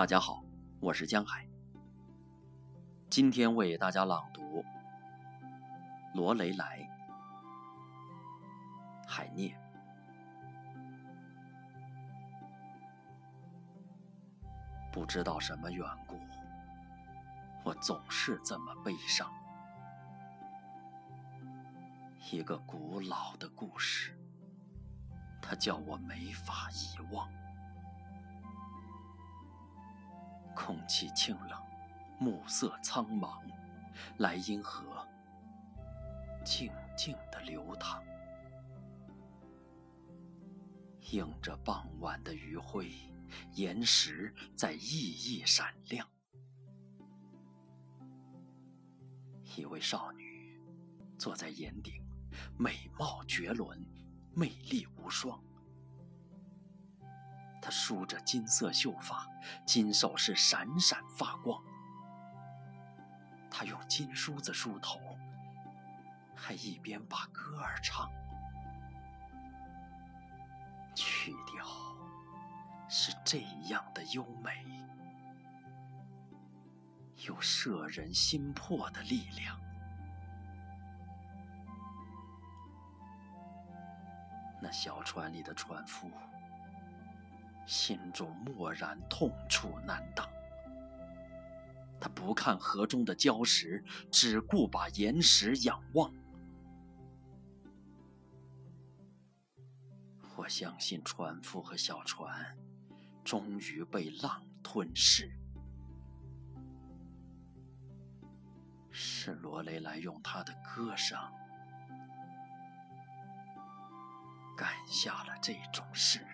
大家好，我是江海。今天为大家朗读罗雷莱《海涅》。不知道什么缘故，我总是这么悲伤。一个古老的故事，它叫我没法遗忘。空气清冷，暮色苍茫，莱茵河静静地流淌，映着傍晚的余晖，岩石在熠熠闪亮。一位少女坐在岩顶，美貌绝伦，魅力无双。梳着金色秀发，金首饰闪闪发光。她用金梳子梳头，还一边把歌儿唱。曲调是这样的优美，有摄人心魄的力量。那小船里的船夫。心中蓦然痛楚难当，他不看河中的礁石，只顾把岩石仰望。我相信船夫和小船终于被浪吞噬，是罗雷莱用他的歌声赶下了这种事。